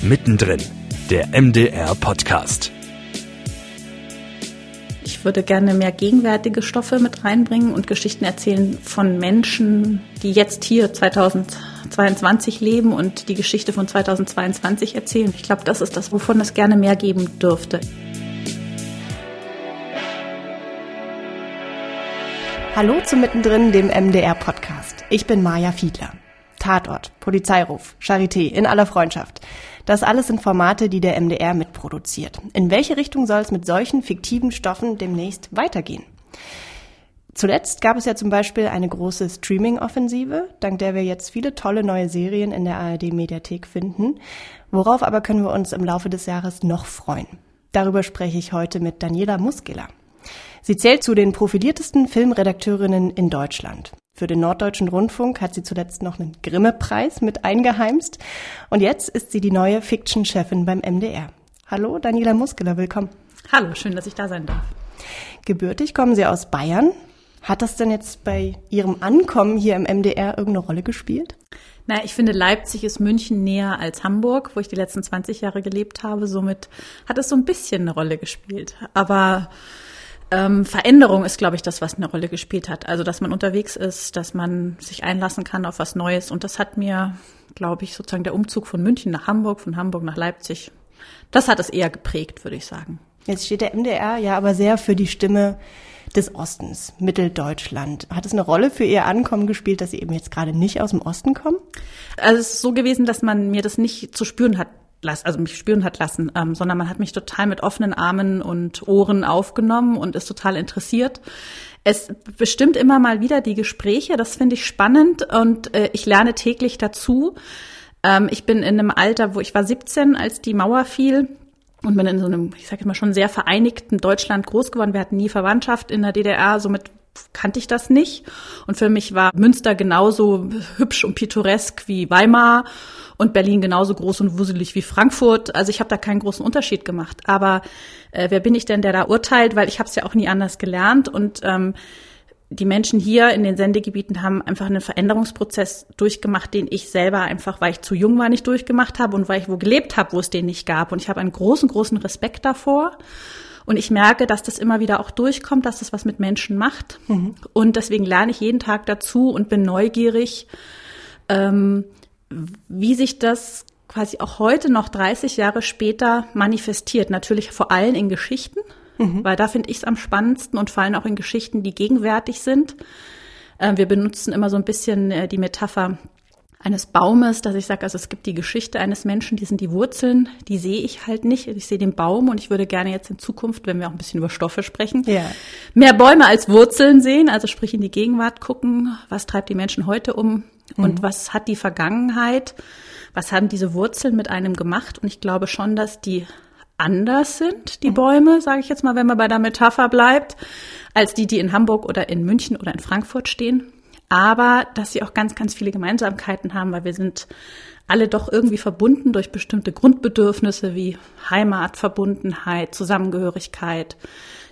Mittendrin, der MDR Podcast. Ich würde gerne mehr gegenwärtige Stoffe mit reinbringen und Geschichten erzählen von Menschen, die jetzt hier 2022 leben und die Geschichte von 2022 erzählen. Ich glaube, das ist das, wovon es gerne mehr geben dürfte. Hallo zu Mittendrin, dem MDR-Podcast. Ich bin Maja Fiedler. Tatort, Polizeiruf, Charité in aller Freundschaft. Das alles sind Formate, die der MDR mitproduziert. In welche Richtung soll es mit solchen fiktiven Stoffen demnächst weitergehen? Zuletzt gab es ja zum Beispiel eine große Streaming-Offensive, dank der wir jetzt viele tolle neue Serien in der ARD-Mediathek finden. Worauf aber können wir uns im Laufe des Jahres noch freuen? Darüber spreche ich heute mit Daniela Muskela. Sie zählt zu den profiliertesten Filmredakteurinnen in Deutschland. Für den Norddeutschen Rundfunk hat sie zuletzt noch einen Grimme-Preis mit eingeheimst. Und jetzt ist sie die neue Fiction-Chefin beim MDR. Hallo, Daniela Muskeler, willkommen. Hallo, schön, dass ich da sein darf. Gebürtig kommen Sie aus Bayern. Hat das denn jetzt bei Ihrem Ankommen hier im MDR irgendeine Rolle gespielt? Na, ich finde, Leipzig ist München näher als Hamburg, wo ich die letzten 20 Jahre gelebt habe. Somit hat es so ein bisschen eine Rolle gespielt. Aber ähm, Veränderung ist, glaube ich, das, was eine Rolle gespielt hat. Also, dass man unterwegs ist, dass man sich einlassen kann auf was Neues. Und das hat mir, glaube ich, sozusagen der Umzug von München nach Hamburg, von Hamburg nach Leipzig, das hat es eher geprägt, würde ich sagen. Jetzt steht der MDR ja aber sehr für die Stimme des Ostens, Mitteldeutschland. Hat es eine Rolle für Ihr Ankommen gespielt, dass Sie eben jetzt gerade nicht aus dem Osten kommen? Also es ist so gewesen, dass man mir das nicht zu spüren hat las, also mich spüren hat lassen, ähm, sondern man hat mich total mit offenen Armen und Ohren aufgenommen und ist total interessiert. Es bestimmt immer mal wieder die Gespräche, das finde ich spannend und äh, ich lerne täglich dazu. Ähm, ich bin in einem Alter, wo ich war 17, als die Mauer fiel und bin in so einem, ich sage mal schon sehr vereinigten Deutschland groß geworden. Wir hatten nie Verwandtschaft in der DDR, somit kannte ich das nicht. Und für mich war Münster genauso hübsch und pittoresk wie Weimar und Berlin genauso groß und wuselig wie Frankfurt. Also ich habe da keinen großen Unterschied gemacht. Aber äh, wer bin ich denn, der da urteilt? Weil ich habe es ja auch nie anders gelernt und ähm, die Menschen hier in den Sendegebieten haben einfach einen Veränderungsprozess durchgemacht, den ich selber einfach, weil ich zu jung war, nicht durchgemacht habe und weil ich wo gelebt habe, wo es den nicht gab. Und ich habe einen großen, großen Respekt davor. Und ich merke, dass das immer wieder auch durchkommt, dass das was mit Menschen macht. Mhm. Und deswegen lerne ich jeden Tag dazu und bin neugierig, ähm, wie sich das quasi auch heute noch 30 Jahre später manifestiert. Natürlich vor allem in Geschichten, mhm. weil da finde ich es am spannendsten und vor allem auch in Geschichten, die gegenwärtig sind. Äh, wir benutzen immer so ein bisschen äh, die Metapher eines Baumes, dass ich sage, also es gibt die Geschichte eines Menschen, die sind die Wurzeln, die sehe ich halt nicht. Ich sehe den Baum und ich würde gerne jetzt in Zukunft, wenn wir auch ein bisschen über Stoffe sprechen, ja. mehr Bäume als Wurzeln sehen, also sprich in die Gegenwart gucken, was treibt die Menschen heute um mhm. und was hat die Vergangenheit, was haben diese Wurzeln mit einem gemacht und ich glaube schon, dass die anders sind, die mhm. Bäume, sage ich jetzt mal, wenn man bei der Metapher bleibt, als die, die in Hamburg oder in München oder in Frankfurt stehen aber dass sie auch ganz, ganz viele Gemeinsamkeiten haben, weil wir sind alle doch irgendwie verbunden durch bestimmte Grundbedürfnisse wie Heimat, Verbundenheit, Zusammengehörigkeit,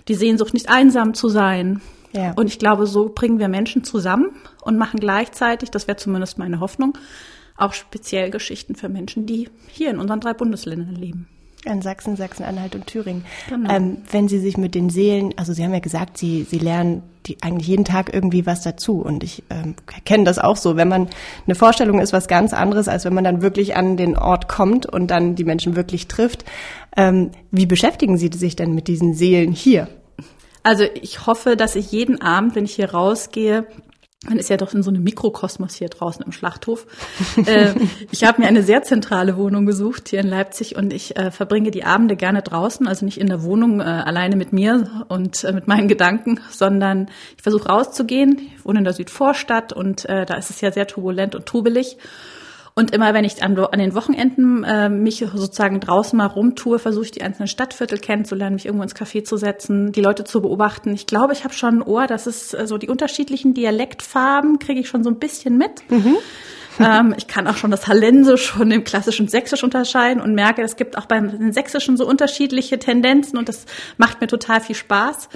die Sehnsucht, nicht einsam zu sein. Ja. Und ich glaube, so bringen wir Menschen zusammen und machen gleichzeitig, das wäre zumindest meine Hoffnung, auch speziell Geschichten für Menschen, die hier in unseren drei Bundesländern leben. In Sachsen, Sachsen-Anhalt und Thüringen. Genau. Ähm, wenn Sie sich mit den Seelen, also Sie haben ja gesagt, Sie, Sie lernen die, eigentlich jeden Tag irgendwie was dazu. Und ich ähm, kenne das auch so. Wenn man eine Vorstellung ist, was ganz anderes, als wenn man dann wirklich an den Ort kommt und dann die Menschen wirklich trifft. Ähm, wie beschäftigen Sie sich denn mit diesen Seelen hier? Also ich hoffe, dass ich jeden Abend, wenn ich hier rausgehe, man ist ja doch in so einem Mikrokosmos hier draußen im Schlachthof. äh, ich habe mir eine sehr zentrale Wohnung gesucht hier in Leipzig und ich äh, verbringe die Abende gerne draußen, also nicht in der Wohnung äh, alleine mit mir und äh, mit meinen Gedanken, sondern ich versuche rauszugehen. Ich wohne in der Südvorstadt und äh, da ist es ja sehr turbulent und trubelig. Und immer wenn ich an, an den Wochenenden äh, mich sozusagen draußen mal rumtue, versuche ich die einzelnen Stadtviertel kennenzulernen, mich irgendwo ins Café zu setzen, die Leute zu beobachten. Ich glaube, ich habe schon ein Ohr, dass es äh, so die unterschiedlichen Dialektfarben kriege ich schon so ein bisschen mit. Mhm. ähm, ich kann auch schon das Hallensisch von dem klassischen Sächsisch unterscheiden und merke, es gibt auch beim Sächsischen so unterschiedliche Tendenzen und das macht mir total viel Spaß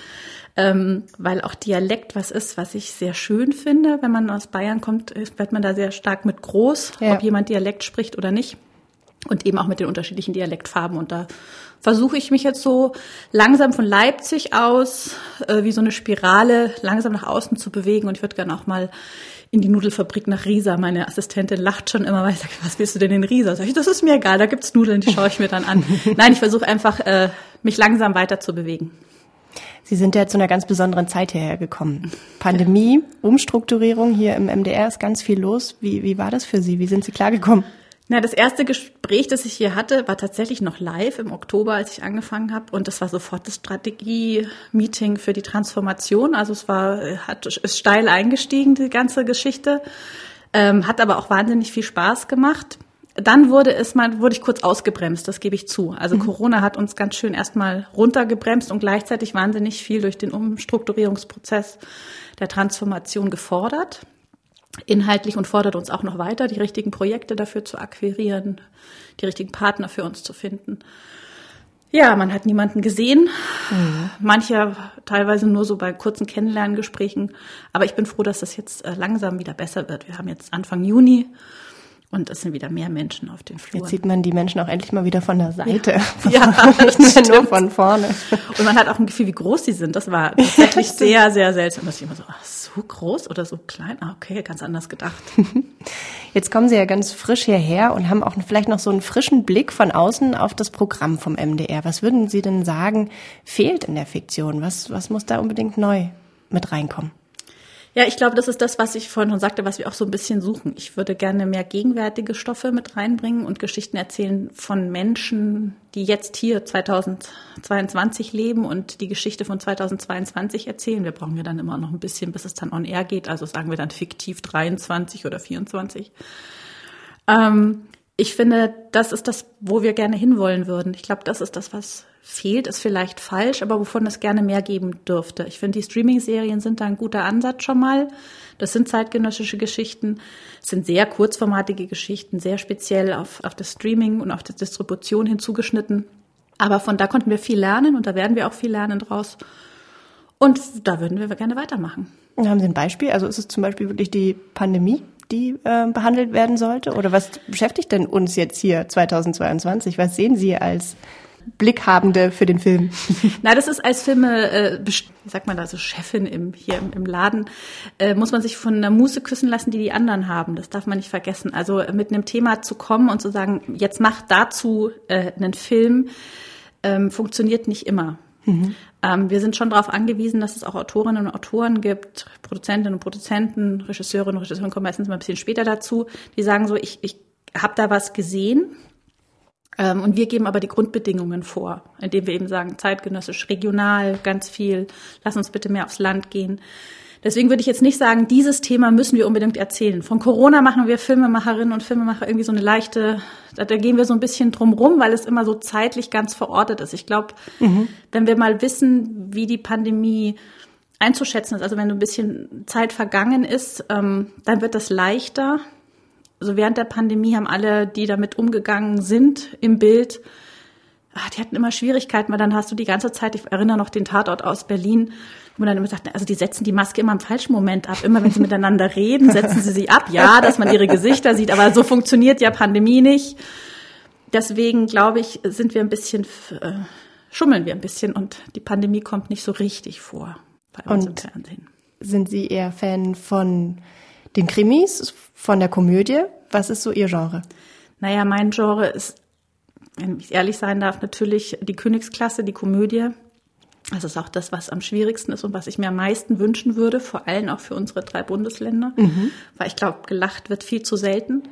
ähm, weil auch Dialekt was ist, was ich sehr schön finde. Wenn man aus Bayern kommt, wird man da sehr stark mit groß, ja. ob jemand Dialekt spricht oder nicht. und eben auch mit den unterschiedlichen Dialektfarben. Und da versuche ich mich jetzt so langsam von Leipzig aus äh, wie so eine Spirale langsam nach außen zu bewegen. Und ich würde gerne auch mal in die Nudelfabrik nach Riesa. Meine Assistentin lacht schon immer, weil ich sage, was willst du denn in Riesa? Sag ich, das ist mir egal, da gibt's Nudeln, die schaue ich mir dann an. Nein, ich versuche einfach, äh, mich langsam weiter zu bewegen. Sie sind ja zu einer ganz besonderen Zeit hierher gekommen. Pandemie, Umstrukturierung hier im MDR ist ganz viel los. Wie, wie war das für Sie? Wie sind Sie klargekommen? Na, das erste Gespräch, das ich hier hatte, war tatsächlich noch live im Oktober, als ich angefangen habe. Und das war sofort das Strategie-Meeting für die Transformation. Also es war, hat, ist steil eingestiegen, die ganze Geschichte. Ähm, hat aber auch wahnsinnig viel Spaß gemacht. Dann wurde es mal, wurde ich kurz ausgebremst, das gebe ich zu. Also mhm. Corona hat uns ganz schön erstmal runtergebremst und gleichzeitig wahnsinnig viel durch den Umstrukturierungsprozess der Transformation gefordert inhaltlich und fordert uns auch noch weiter, die richtigen Projekte dafür zu akquirieren, die richtigen Partner für uns zu finden. Ja, man hat niemanden gesehen. Mhm. Manche teilweise nur so bei kurzen Kennenlerngesprächen. Aber ich bin froh, dass das jetzt äh, langsam wieder besser wird. Wir haben jetzt Anfang Juni und es sind wieder mehr Menschen auf den Fluren. Jetzt sieht man die Menschen auch endlich mal wieder von der Seite. Ja, ja nicht mehr nur von vorne. Und man hat auch ein Gefühl, wie groß sie sind. Das war tatsächlich sehr, sehr seltsam, dass ich immer so, ach, so groß oder so klein? Ah, okay, ganz anders gedacht. Jetzt kommen Sie ja ganz frisch hierher und haben auch vielleicht noch so einen frischen Blick von außen auf das Programm vom MDR. Was würden Sie denn sagen, fehlt in der Fiktion? Was, was muss da unbedingt neu mit reinkommen? Ja, ich glaube, das ist das, was ich vorhin schon sagte, was wir auch so ein bisschen suchen. Ich würde gerne mehr gegenwärtige Stoffe mit reinbringen und Geschichten erzählen von Menschen, die jetzt hier 2022 leben und die Geschichte von 2022 erzählen. Wir brauchen ja dann immer noch ein bisschen, bis es dann on air geht. Also sagen wir dann fiktiv 23 oder 24. Ähm, ich finde, das ist das, wo wir gerne hinwollen würden. Ich glaube, das ist das, was fehlt, ist vielleicht falsch, aber wovon es gerne mehr geben dürfte. Ich finde, die Streaming-Serien sind da ein guter Ansatz schon mal. Das sind zeitgenössische Geschichten, sind sehr kurzformatige Geschichten, sehr speziell auf, auf das Streaming und auf die Distribution hinzugeschnitten. Aber von da konnten wir viel lernen und da werden wir auch viel lernen draus. Und da würden wir gerne weitermachen. Haben Sie ein Beispiel? Also ist es zum Beispiel wirklich die Pandemie, die äh, behandelt werden sollte? Oder was beschäftigt denn uns jetzt hier 2022? Was sehen Sie als Blickhabende für den Film? Na, das ist als Filme, äh, wie sagt man da, so Chefin im, hier im, im Laden, äh, muss man sich von einer Muße küssen lassen, die die anderen haben. Das darf man nicht vergessen. Also äh, mit einem Thema zu kommen und zu sagen, jetzt mach dazu äh, einen Film, ähm, funktioniert nicht immer. Mhm. Ähm, wir sind schon darauf angewiesen, dass es auch Autorinnen und Autoren gibt, Produzentinnen und Produzenten, Regisseurinnen und Regisseure kommen meistens mal ein bisschen später dazu, die sagen so, ich, ich habe da was gesehen ähm, und wir geben aber die Grundbedingungen vor, indem wir eben sagen, zeitgenössisch, regional, ganz viel, lass uns bitte mehr aufs Land gehen. Deswegen würde ich jetzt nicht sagen, dieses Thema müssen wir unbedingt erzählen. Von Corona machen wir Filmemacherinnen und Filmemacher irgendwie so eine leichte, da, da gehen wir so ein bisschen drum rum, weil es immer so zeitlich ganz verortet ist. Ich glaube, mhm. wenn wir mal wissen, wie die Pandemie einzuschätzen ist, also wenn ein bisschen Zeit vergangen ist, ähm, dann wird das leichter, also während der Pandemie haben alle, die damit umgegangen sind, im Bild, ach, die hatten immer Schwierigkeiten, weil dann hast du die ganze Zeit, ich erinnere noch den Tatort aus Berlin, wo man dann immer sagt, also die setzen die Maske immer im falschen Moment ab. Immer wenn sie miteinander reden, setzen sie sie ab. Ja, dass man ihre Gesichter sieht, aber so funktioniert ja Pandemie nicht. Deswegen glaube ich, sind wir ein bisschen, äh, schummeln wir ein bisschen und die Pandemie kommt nicht so richtig vor bei uns und im Fernsehen. Sind Sie eher Fan von den Krimis, von der Komödie. Was ist so Ihr Genre? Naja, mein Genre ist, wenn ich ehrlich sein darf, natürlich die Königsklasse, die Komödie. Das ist auch das, was am schwierigsten ist und was ich mir am meisten wünschen würde, vor allem auch für unsere drei Bundesländer. Mhm. Weil ich glaube, gelacht wird viel zu selten.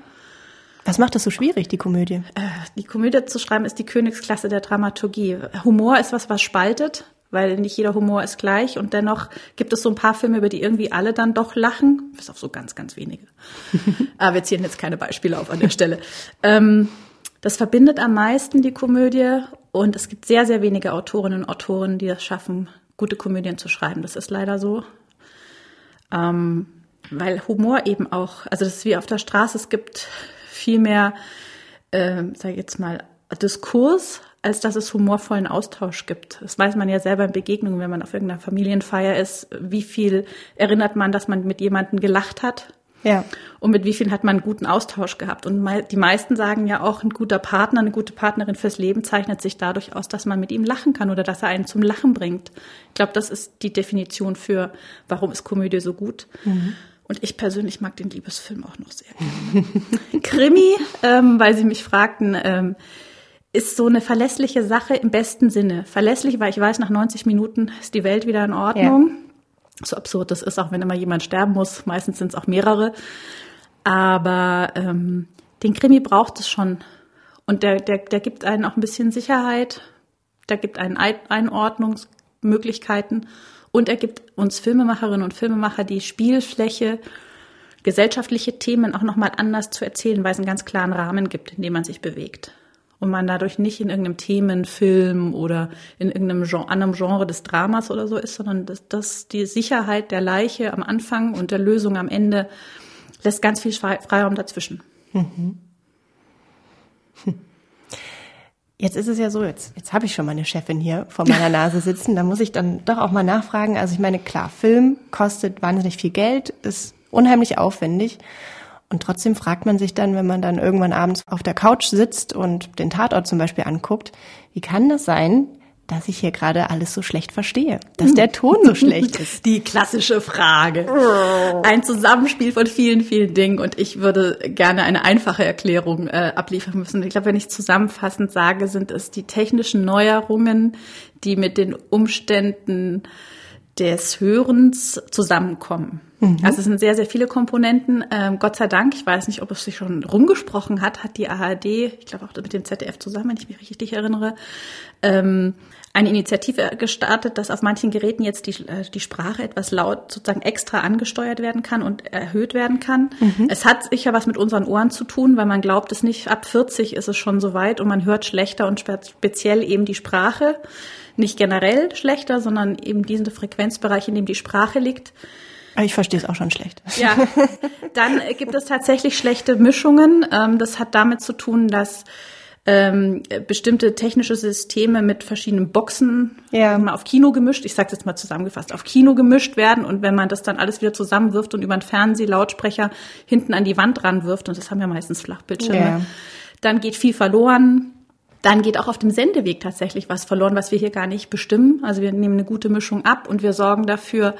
Was macht das so schwierig, die Komödie? Äh, die Komödie zu schreiben ist die Königsklasse der Dramaturgie. Humor ist was, was spaltet weil nicht jeder Humor ist gleich und dennoch gibt es so ein paar Filme, über die irgendwie alle dann doch lachen, bis auf so ganz, ganz wenige. Aber wir ziehen jetzt keine Beispiele auf an der Stelle. Ähm, das verbindet am meisten die Komödie und es gibt sehr, sehr wenige Autorinnen und Autoren, die es schaffen, gute Komödien zu schreiben. Das ist leider so. Ähm, weil Humor eben auch, also das ist wie auf der Straße, es gibt viel mehr, äh, sag ich jetzt mal, Diskurs als dass es humorvollen Austausch gibt. Das weiß man ja selber in Begegnungen, wenn man auf irgendeiner Familienfeier ist, wie viel erinnert man, dass man mit jemandem gelacht hat. Ja. und mit wie vielen hat man einen guten Austausch gehabt. Und die meisten sagen ja auch, ein guter Partner, eine gute Partnerin fürs Leben zeichnet sich dadurch aus, dass man mit ihm lachen kann oder dass er einen zum Lachen bringt. Ich glaube, das ist die Definition für, warum ist Komödie so gut. Mhm. Und ich persönlich mag den Liebesfilm auch noch sehr gerne. Krimi, ähm, weil Sie mich fragten, ähm, ist so eine verlässliche Sache im besten Sinne. Verlässlich, weil ich weiß, nach 90 Minuten ist die Welt wieder in Ordnung. Ja. So absurd das ist, auch wenn immer jemand sterben muss. Meistens sind es auch mehrere. Aber ähm, den Krimi braucht es schon. Und der, der, der gibt einen auch ein bisschen Sicherheit. Der gibt einen Einordnungsmöglichkeiten. Und er gibt uns Filmemacherinnen und Filmemacher die Spielfläche, gesellschaftliche Themen auch nochmal anders zu erzählen, weil es einen ganz klaren Rahmen gibt, in dem man sich bewegt. Und man dadurch nicht in irgendeinem Themenfilm oder in irgendeinem Genre, anderem Genre des Dramas oder so ist, sondern dass, dass die Sicherheit der Leiche am Anfang und der Lösung am Ende lässt ganz viel Freiraum dazwischen. Mhm. Jetzt ist es ja so, jetzt, jetzt habe ich schon meine Chefin hier vor meiner Nase sitzen, da muss ich dann doch auch mal nachfragen. Also ich meine, klar, Film kostet wahnsinnig viel Geld, ist unheimlich aufwendig. Und trotzdem fragt man sich dann, wenn man dann irgendwann abends auf der Couch sitzt und den Tatort zum Beispiel anguckt, wie kann das sein, dass ich hier gerade alles so schlecht verstehe, dass der Ton so schlecht ist. Die klassische Frage. Ein Zusammenspiel von vielen, vielen Dingen und ich würde gerne eine einfache Erklärung äh, abliefern müssen. Ich glaube, wenn ich zusammenfassend sage, sind es die technischen Neuerungen, die mit den Umständen des Hörens zusammenkommen. Mhm. Also es sind sehr, sehr viele Komponenten. Ähm, Gott sei Dank, ich weiß nicht, ob es sich schon rumgesprochen hat, hat die ARD, ich glaube auch mit dem ZDF zusammen, wenn ich mich richtig erinnere, ähm, eine Initiative gestartet, dass auf manchen Geräten jetzt die, äh, die Sprache etwas laut sozusagen extra angesteuert werden kann und erhöht werden kann. Mhm. Es hat sicher was mit unseren Ohren zu tun, weil man glaubt es nicht, ab 40 ist es schon so weit und man hört schlechter und speziell eben die Sprache. Nicht generell schlechter, sondern eben diesen Frequenzbereich, in dem die Sprache liegt. Ich verstehe es auch schon schlecht. Ja, dann gibt es tatsächlich schlechte Mischungen. Ähm, das hat damit zu tun, dass ähm, bestimmte technische Systeme mit verschiedenen Boxen ja. mal auf Kino gemischt, ich sage jetzt mal zusammengefasst, auf Kino gemischt werden und wenn man das dann alles wieder zusammenwirft und über einen Fernsehlautsprecher hinten an die Wand ranwirft, und das haben ja meistens Flachbildschirme, ja. dann geht viel verloren. Dann geht auch auf dem Sendeweg tatsächlich was verloren, was wir hier gar nicht bestimmen. Also wir nehmen eine gute Mischung ab und wir sorgen dafür,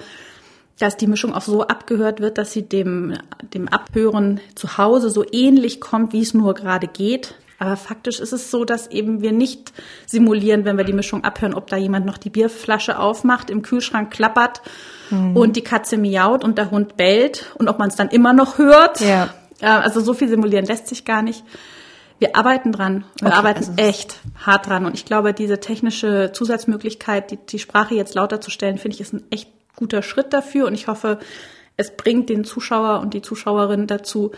dass die Mischung auch so abgehört wird, dass sie dem, dem Abhören zu Hause so ähnlich kommt, wie es nur gerade geht. Aber faktisch ist es so, dass eben wir nicht simulieren, wenn wir die Mischung abhören, ob da jemand noch die Bierflasche aufmacht, im Kühlschrank klappert mhm. und die Katze miaut und der Hund bellt und ob man es dann immer noch hört. Ja. Also so viel simulieren lässt sich gar nicht. Wir arbeiten dran. Wir okay, arbeiten also echt hart dran. Und ich glaube, diese technische Zusatzmöglichkeit, die, die Sprache jetzt lauter zu stellen, finde ich, ist ein echt guter Schritt dafür. Und ich hoffe, es bringt den Zuschauer und die Zuschauerin dazu,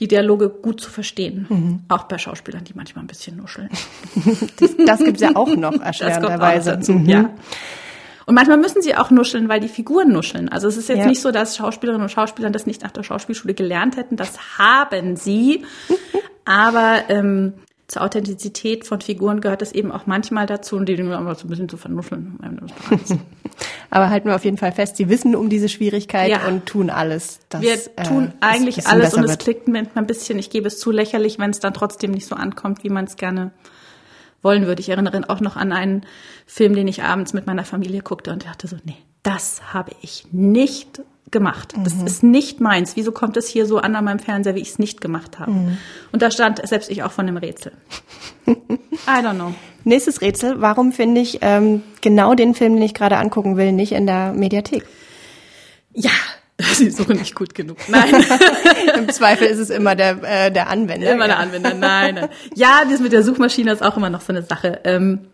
die Dialoge gut zu verstehen. Mhm. Auch bei Schauspielern, die manchmal ein bisschen nuscheln. das, das gibt es ja auch noch erschwerenderweise. dazu, mhm. ja. Und manchmal müssen sie auch nuscheln, weil die Figuren nuscheln. Also es ist jetzt ja. nicht so, dass Schauspielerinnen und Schauspieler das nicht nach der Schauspielschule gelernt hätten. Das haben sie. Aber ähm, zur Authentizität von Figuren gehört es eben auch manchmal dazu und die aber so ein bisschen zu vernuscheln. aber halten wir auf jeden Fall fest, sie wissen um diese Schwierigkeit ja. und tun alles. Dass, wir tun äh, eigentlich alles und es klingt manchmal ein bisschen, ich gebe es zu lächerlich, wenn es dann trotzdem nicht so ankommt, wie man es gerne wollen würde. Ich erinnere auch noch an einen Film, den ich abends mit meiner Familie guckte und dachte so, nee, das habe ich nicht gemacht. Das mhm. ist nicht meins. Wieso kommt es hier so an an meinem Fernseher, wie ich es nicht gemacht habe? Mhm. Und da stand selbst ich auch von dem Rätsel. I don't know. Nächstes Rätsel. Warum finde ich ähm, genau den Film, den ich gerade angucken will, nicht in der Mediathek? Ja, Sie suchen nicht gut genug. Nein. Im Zweifel ist es immer der, äh, der Anwender. Immer der Anwender, nein, nein. Ja, das mit der Suchmaschine ist auch immer noch so eine Sache. Ähm,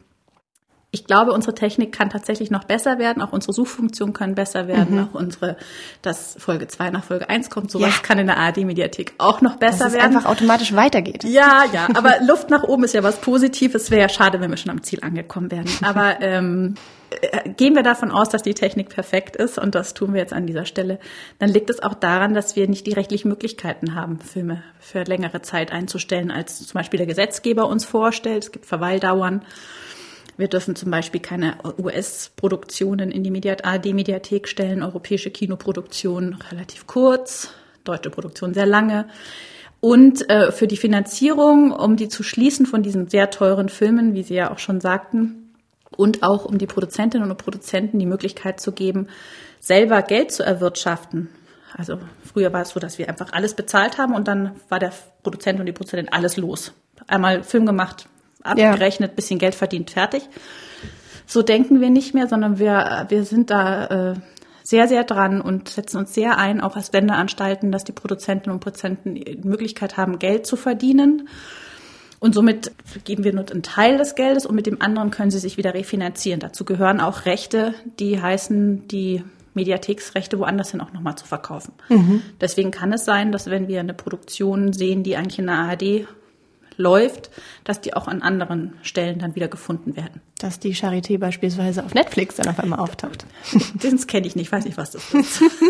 ich glaube, unsere Technik kann tatsächlich noch besser werden, auch unsere Suchfunktionen können besser werden, mhm. auch unsere, dass Folge 2 nach Folge 1 kommt, sowas ja. kann in der ARD-Mediathek auch noch besser dass es werden. einfach automatisch weitergeht. Ja, ja, aber Luft nach oben ist ja was Positives, wäre ja schade, wenn wir schon am Ziel angekommen wären. Aber ähm, äh, gehen wir davon aus, dass die Technik perfekt ist und das tun wir jetzt an dieser Stelle, dann liegt es auch daran, dass wir nicht die rechtlichen Möglichkeiten haben, Filme für längere Zeit einzustellen, als zum Beispiel der Gesetzgeber uns vorstellt. Es gibt Verweildauern. Wir dürfen zum Beispiel keine US-Produktionen in die ARD-Mediathek stellen, europäische Kinoproduktionen relativ kurz. deutsche Produktion sehr lange. Und äh, für die Finanzierung, um die zu schließen von diesen sehr teuren Filmen, wie Sie ja auch schon sagten, und auch um die Produzentinnen und Produzenten die Möglichkeit zu geben, selber Geld zu erwirtschaften. Also früher war es so, dass wir einfach alles bezahlt haben und dann war der Produzent und die Produzentin alles los. Einmal Film gemacht, abgerechnet, bisschen Geld verdient, fertig. So denken wir nicht mehr, sondern wir, wir sind da äh, sehr, sehr dran und setzen uns sehr ein, auch als Sendeanstalten, dass die Produzentinnen und Produzenten die Möglichkeit haben, Geld zu verdienen. Und somit geben wir nur einen Teil des Geldes und mit dem anderen können sie sich wieder refinanzieren. Dazu gehören auch Rechte, die heißen, die Mediatheksrechte woanders hin auch nochmal zu verkaufen. Mhm. Deswegen kann es sein, dass wenn wir eine Produktion sehen, die eigentlich in der ARD läuft, dass die auch an anderen Stellen dann wieder gefunden werden. Dass die Charité beispielsweise auf Netflix dann auf einmal auftaucht. Das kenne ich nicht, weiß nicht, was das ist.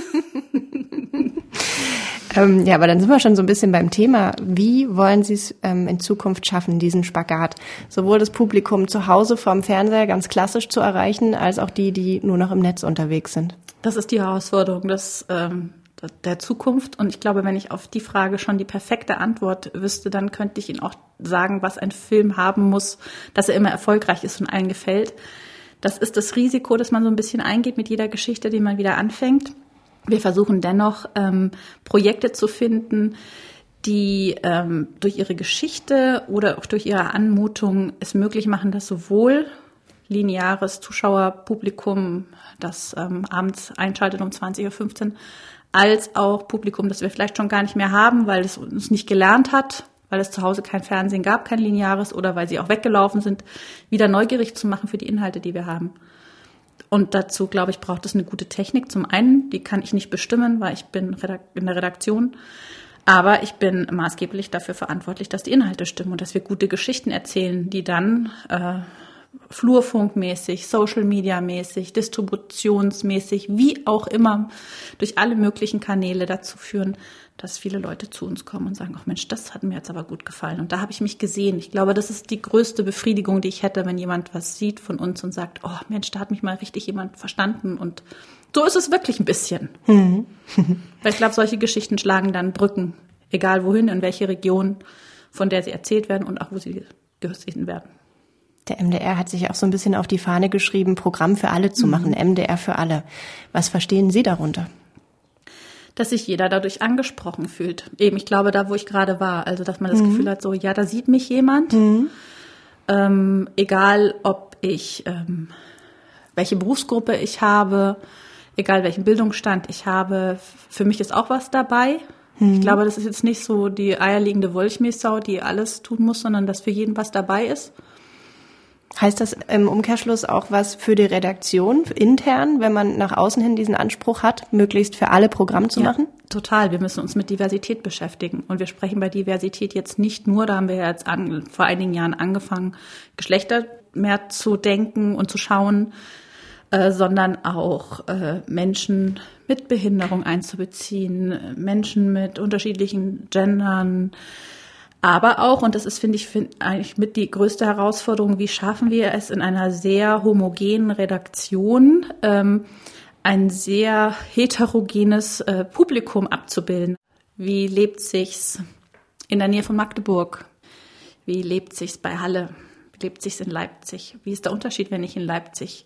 ähm, ja, aber dann sind wir schon so ein bisschen beim Thema. Wie wollen Sie es ähm, in Zukunft schaffen, diesen Spagat? Sowohl das Publikum zu Hause vorm Fernseher ganz klassisch zu erreichen, als auch die, die nur noch im Netz unterwegs sind. Das ist die Herausforderung. Das ähm, der Zukunft. Und ich glaube, wenn ich auf die Frage schon die perfekte Antwort wüsste, dann könnte ich Ihnen auch sagen, was ein Film haben muss, dass er immer erfolgreich ist und allen gefällt. Das ist das Risiko, das man so ein bisschen eingeht mit jeder Geschichte, die man wieder anfängt. Wir versuchen dennoch, ähm, Projekte zu finden, die ähm, durch ihre Geschichte oder auch durch ihre Anmutung es möglich machen, dass sowohl lineares Zuschauerpublikum, das ähm, abends einschaltet um 20.15 Uhr, als auch Publikum, das wir vielleicht schon gar nicht mehr haben, weil es uns nicht gelernt hat, weil es zu Hause kein Fernsehen gab, kein lineares oder weil sie auch weggelaufen sind, wieder neugierig zu machen für die Inhalte, die wir haben. Und dazu, glaube ich, braucht es eine gute Technik. Zum einen, die kann ich nicht bestimmen, weil ich bin in der Redaktion. Aber ich bin maßgeblich dafür verantwortlich, dass die Inhalte stimmen und dass wir gute Geschichten erzählen, die dann äh, Flurfunkmäßig, Social Media mäßig, distributionsmäßig, wie auch immer, durch alle möglichen Kanäle dazu führen, dass viele Leute zu uns kommen und sagen, ach Mensch, das hat mir jetzt aber gut gefallen. Und da habe ich mich gesehen. Ich glaube, das ist die größte Befriedigung, die ich hätte, wenn jemand was sieht von uns und sagt, oh Mensch, da hat mich mal richtig jemand verstanden. Und so ist es wirklich ein bisschen. Mhm. Weil ich glaube, solche Geschichten schlagen dann Brücken, egal wohin, in welche Region, von der sie erzählt werden und auch wo sie gesehen werden. Der MDR hat sich auch so ein bisschen auf die Fahne geschrieben, Programm für alle zu machen, mhm. MDR für alle. Was verstehen Sie darunter? Dass sich jeder dadurch angesprochen fühlt. Eben, ich glaube, da, wo ich gerade war, also dass man das mhm. Gefühl hat, so, ja, da sieht mich jemand. Mhm. Ähm, egal, ob ich, ähm, welche Berufsgruppe ich habe, egal welchen Bildungsstand ich habe, für mich ist auch was dabei. Ich mhm. glaube, das ist jetzt nicht so die eierlegende Wollchmilchsau, die alles tun muss, sondern dass für jeden was dabei ist. Heißt das im Umkehrschluss auch was für die Redaktion intern, wenn man nach außen hin diesen Anspruch hat, möglichst für alle Programm zu ja, machen? Total. Wir müssen uns mit Diversität beschäftigen. Und wir sprechen bei Diversität jetzt nicht nur, da haben wir jetzt an, vor einigen Jahren angefangen, Geschlechter mehr zu denken und zu schauen, äh, sondern auch äh, Menschen mit Behinderung einzubeziehen, Menschen mit unterschiedlichen Gendern, aber auch, und das ist, finde ich, find, eigentlich mit die größte Herausforderung, wie schaffen wir es in einer sehr homogenen Redaktion, ähm, ein sehr heterogenes äh, Publikum abzubilden. Wie lebt sich's in der Nähe von Magdeburg? Wie lebt sich's bei Halle? Wie lebt sich's in Leipzig? Wie ist der Unterschied, wenn ich in Leipzig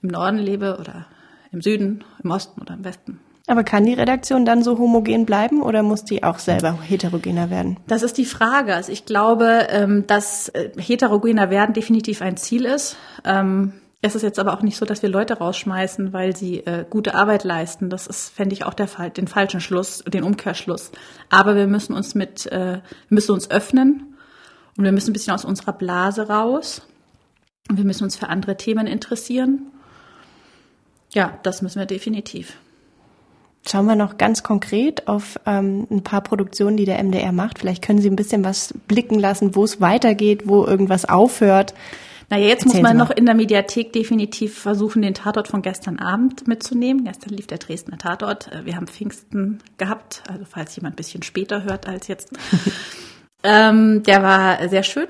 im Norden lebe oder im Süden, im Osten oder im Westen? Aber kann die Redaktion dann so homogen bleiben oder muss die auch selber heterogener werden? Das ist die Frage. Also ich glaube, ähm, dass äh, heterogener werden definitiv ein Ziel ist. Ähm, es ist jetzt aber auch nicht so, dass wir Leute rausschmeißen, weil sie äh, gute Arbeit leisten. Das ist, fände ich, auch der Fall, den falschen Schluss, den Umkehrschluss. Aber wir müssen uns mit, äh, müssen uns öffnen und wir müssen ein bisschen aus unserer Blase raus. Und wir müssen uns für andere Themen interessieren. Ja, das müssen wir definitiv. Schauen wir noch ganz konkret auf ähm, ein paar Produktionen, die der MDR macht. Vielleicht können Sie ein bisschen was blicken lassen, wo es weitergeht, wo irgendwas aufhört. Naja, jetzt Erzählen muss man noch in der Mediathek definitiv versuchen, den Tatort von gestern Abend mitzunehmen. Gestern lief der Dresdner Tatort. Äh, wir haben Pfingsten gehabt, also falls jemand ein bisschen später hört als jetzt. ähm, der war sehr schön.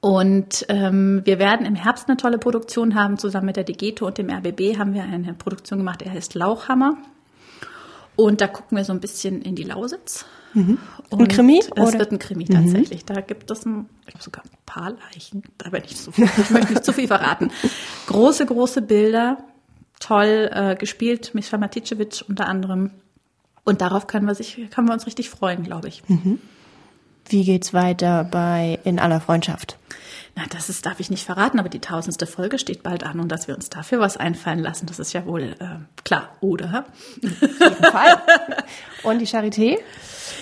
Und ähm, wir werden im Herbst eine tolle Produktion haben. Zusammen mit der Degeto und dem RBB haben wir eine Produktion gemacht, die heißt Lauchhammer. Und da gucken wir so ein bisschen in die Lausitz. Mhm. Ein Krimi? Das oder? wird ein Krimi tatsächlich. Mhm. Da gibt es ein, ich glaube sogar ein paar Leichen. Da werde ich, so viel, ich möchte nicht zu viel verraten. Große, große Bilder, toll äh, gespielt, Mischa Maticevic unter anderem. Und darauf können wir, sich, können wir uns richtig freuen, glaube ich. Mhm. Wie geht's weiter bei In aller Freundschaft? Na, das ist, darf ich nicht verraten, aber die tausendste Folge steht bald an und dass wir uns dafür was einfallen lassen, das ist ja wohl äh, klar, oder? Auf jeden Fall. Und die Charité?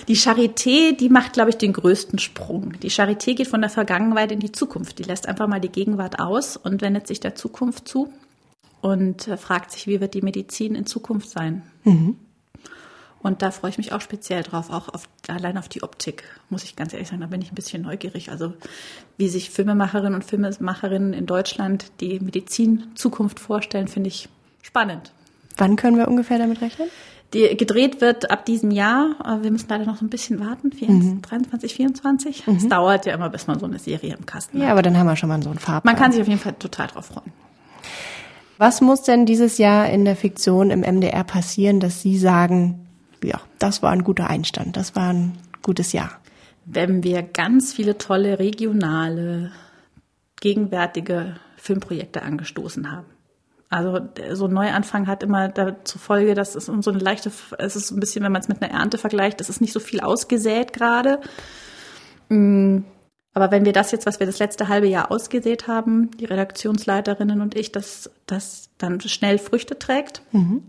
Die Charité, die macht, glaube ich, den größten Sprung. Die Charité geht von der Vergangenheit in die Zukunft. Die lässt einfach mal die Gegenwart aus und wendet sich der Zukunft zu und äh, fragt sich, wie wird die Medizin in Zukunft sein? Mhm. Und da freue ich mich auch speziell drauf, auch auf, allein auf die Optik, muss ich ganz ehrlich sagen, da bin ich ein bisschen neugierig. Also wie sich Filmemacherinnen und Filmemacherinnen in Deutschland die Medizin-Zukunft vorstellen, finde ich spannend. Wann können wir ungefähr damit rechnen? Die gedreht wird ab diesem Jahr. Wir müssen leider noch so ein bisschen warten. 24, mhm. 23, 24. Es mhm. dauert ja immer, bis man so eine Serie im Kasten hat. Ja, aber dann haben wir schon mal so einen Farb. Man kann sich auf jeden Fall total drauf freuen. Was muss denn dieses Jahr in der Fiktion im MDR passieren, dass Sie sagen, ja, das war ein guter Einstand, das war ein gutes Jahr. Wenn wir ganz viele tolle regionale, gegenwärtige Filmprojekte angestoßen haben. Also so ein Neuanfang hat immer dazu Folge, dass es so eine leichte, es ist ein bisschen, wenn man es mit einer Ernte vergleicht, es ist nicht so viel ausgesät gerade. Mm, aber wenn wir das jetzt, was wir das letzte halbe Jahr ausgesät haben, die Redaktionsleiterinnen und ich, dass das dann schnell Früchte trägt, mhm.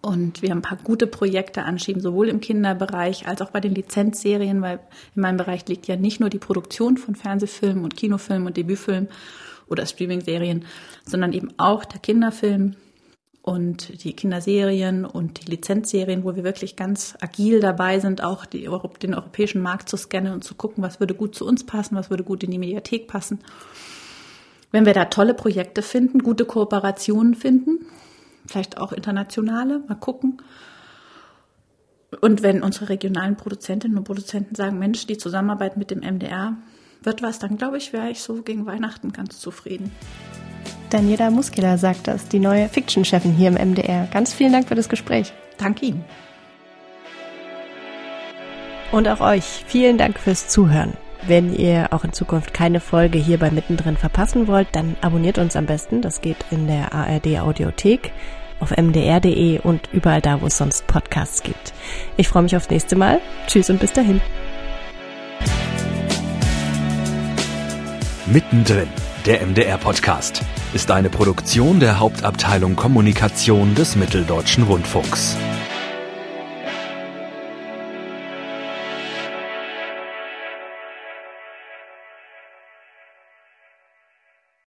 Und wir ein paar gute Projekte anschieben, sowohl im Kinderbereich als auch bei den Lizenzserien, weil in meinem Bereich liegt ja nicht nur die Produktion von Fernsehfilmen und Kinofilmen und Debütfilmen oder Streaming-Serien, sondern eben auch der Kinderfilm und die Kinderserien und die Lizenzserien, wo wir wirklich ganz agil dabei sind, auch die, den europäischen Markt zu scannen und zu gucken, was würde gut zu uns passen, was würde gut in die Mediathek passen. Wenn wir da tolle Projekte finden, gute Kooperationen finden, vielleicht auch internationale, mal gucken. Und wenn unsere regionalen Produzentinnen und Produzenten sagen, Mensch, die Zusammenarbeit mit dem MDR wird was, dann glaube ich, wäre ich so gegen Weihnachten ganz zufrieden. Daniela Muskela sagt das, die neue Fiction-Chefin hier im MDR. Ganz vielen Dank für das Gespräch. Danke Ihnen. Und auch euch vielen Dank fürs Zuhören. Wenn ihr auch in Zukunft keine Folge hier bei Mittendrin verpassen wollt, dann abonniert uns am besten. Das geht in der ARD Audiothek, auf mdr.de und überall da, wo es sonst Podcasts gibt. Ich freue mich aufs nächste Mal. Tschüss und bis dahin. Mittendrin, der MDR-Podcast, ist eine Produktion der Hauptabteilung Kommunikation des Mitteldeutschen Rundfunks.